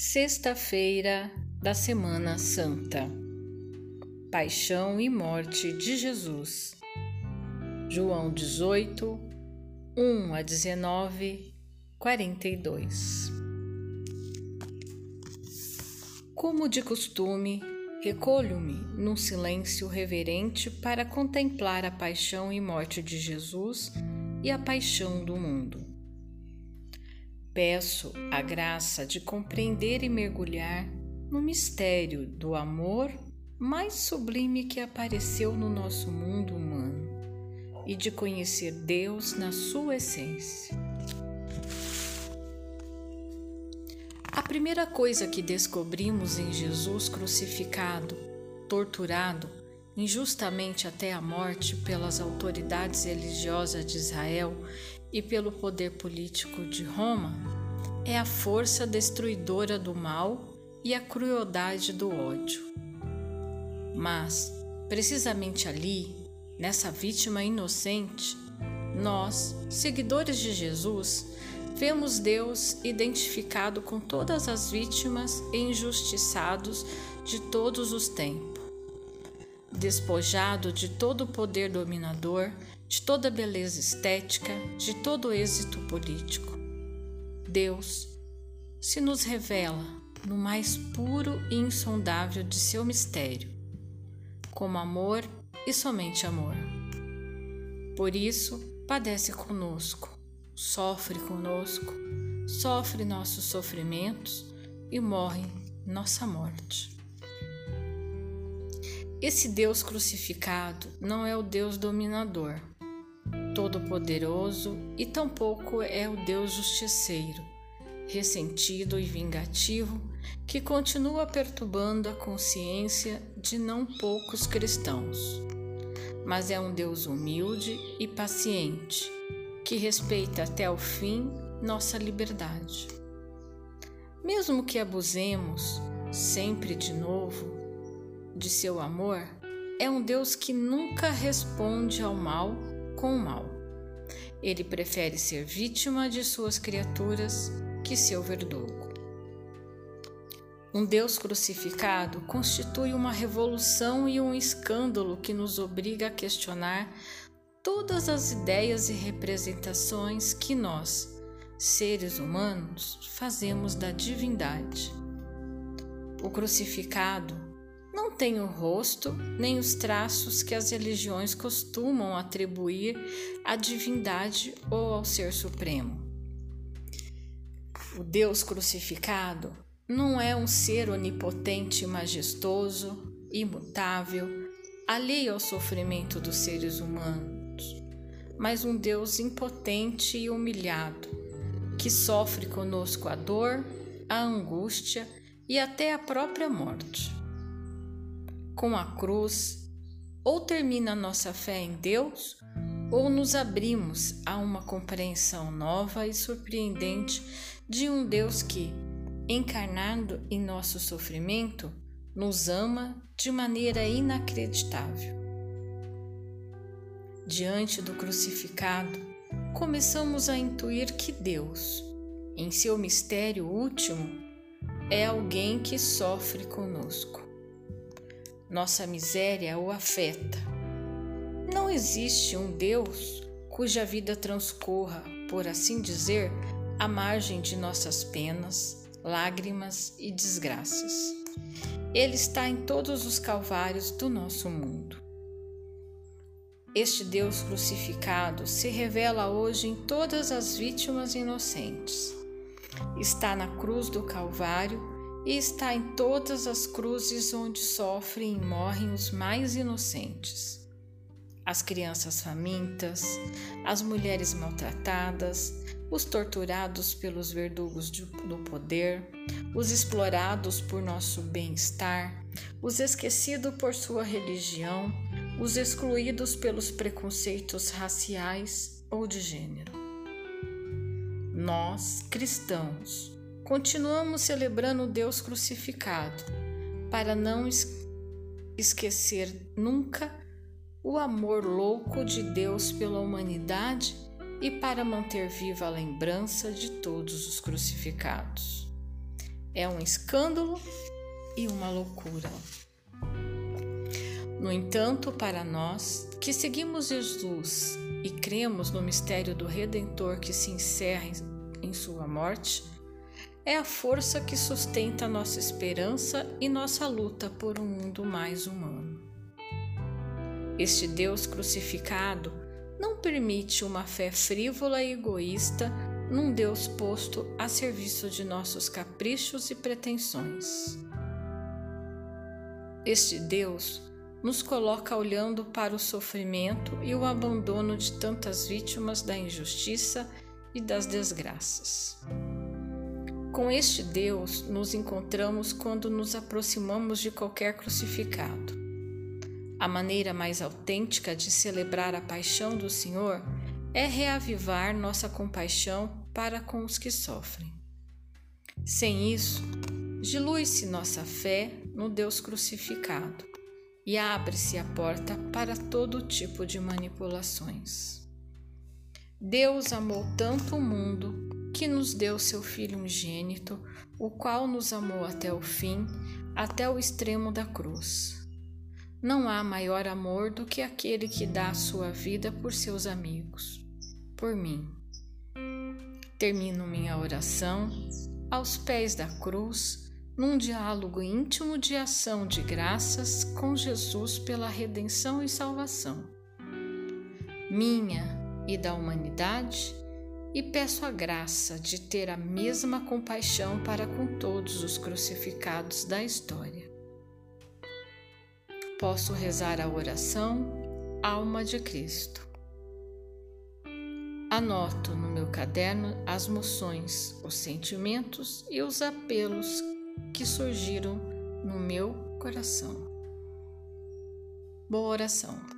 Sexta-feira da Semana Santa. Paixão e Morte de Jesus. João 18, 1 a 19, 42. Como de costume, recolho-me num silêncio reverente para contemplar a paixão e morte de Jesus e a paixão do mundo. Peço a graça de compreender e mergulhar no mistério do amor mais sublime que apareceu no nosso mundo humano e de conhecer Deus na sua essência. A primeira coisa que descobrimos em Jesus crucificado, torturado, injustamente até a morte pelas autoridades religiosas de Israel e pelo poder político de Roma é a força destruidora do mal e a crueldade do ódio. Mas, precisamente ali, nessa vítima inocente, nós, seguidores de Jesus, vemos Deus identificado com todas as vítimas e injustiçados de todos os tempos. Despojado de todo o poder dominador de toda beleza estética, de todo êxito político. Deus se nos revela no mais puro e insondável de seu mistério, como amor e somente amor. Por isso, padece conosco, sofre conosco, sofre nossos sofrimentos e morre nossa morte. Esse Deus crucificado não é o Deus dominador, todo-poderoso e tampouco é o Deus justiceiro, ressentido e vingativo, que continua perturbando a consciência de não poucos cristãos. Mas é um Deus humilde e paciente, que respeita até o fim nossa liberdade. Mesmo que abusemos sempre de novo de seu amor, é um Deus que nunca responde ao mal com o mal. Ele prefere ser vítima de suas criaturas que seu verdugo. Um Deus crucificado constitui uma revolução e um escândalo que nos obriga a questionar todas as ideias e representações que nós, seres humanos, fazemos da divindade. O crucificado não tem o rosto nem os traços que as religiões costumam atribuir à divindade ou ao Ser Supremo. O Deus crucificado não é um ser onipotente e majestoso, imutável, alheio ao sofrimento dos seres humanos, mas um Deus impotente e humilhado, que sofre conosco a dor, a angústia e até a própria morte com a cruz, ou termina nossa fé em Deus, ou nos abrimos a uma compreensão nova e surpreendente de um Deus que, encarnado em nosso sofrimento, nos ama de maneira inacreditável. Diante do crucificado, começamos a intuir que Deus, em seu mistério último, é alguém que sofre conosco nossa miséria o afeta. Não existe um Deus cuja vida transcorra, por assim dizer, à margem de nossas penas, lágrimas e desgraças. Ele está em todos os calvários do nosso mundo. Este Deus crucificado se revela hoje em todas as vítimas inocentes. Está na cruz do Calvário e está em todas as cruzes onde sofrem e morrem os mais inocentes. As crianças famintas, as mulheres maltratadas, os torturados pelos verdugos do poder, os explorados por nosso bem-estar, os esquecidos por sua religião, os excluídos pelos preconceitos raciais ou de gênero. Nós, cristãos, continuamos celebrando Deus crucificado, para não esquecer nunca o amor louco de Deus pela humanidade e para manter viva a lembrança de todos os crucificados. é um escândalo e uma loucura. No entanto, para nós que seguimos Jesus e cremos no mistério do Redentor que se encerra em sua morte, é a força que sustenta nossa esperança e nossa luta por um mundo mais humano. Este Deus crucificado não permite uma fé frívola e egoísta num Deus posto a serviço de nossos caprichos e pretensões. Este Deus nos coloca olhando para o sofrimento e o abandono de tantas vítimas da injustiça e das desgraças. Com este Deus nos encontramos quando nos aproximamos de qualquer crucificado. A maneira mais autêntica de celebrar a paixão do Senhor é reavivar nossa compaixão para com os que sofrem. Sem isso, dilui-se nossa fé no Deus crucificado e abre-se a porta para todo tipo de manipulações. Deus amou tanto o mundo que nos deu seu Filho unigênito, o qual nos amou até o fim, até o extremo da cruz. Não há maior amor do que aquele que dá a sua vida por seus amigos, por mim. Termino minha oração aos pés da cruz num diálogo íntimo de ação de graças com Jesus pela redenção e salvação, minha e da humanidade, e peço a graça de ter a mesma compaixão para com todos os crucificados da história. Posso rezar a oração Alma de Cristo. Anoto no meu caderno as moções, os sentimentos e os apelos que surgiram no meu coração. Boa oração.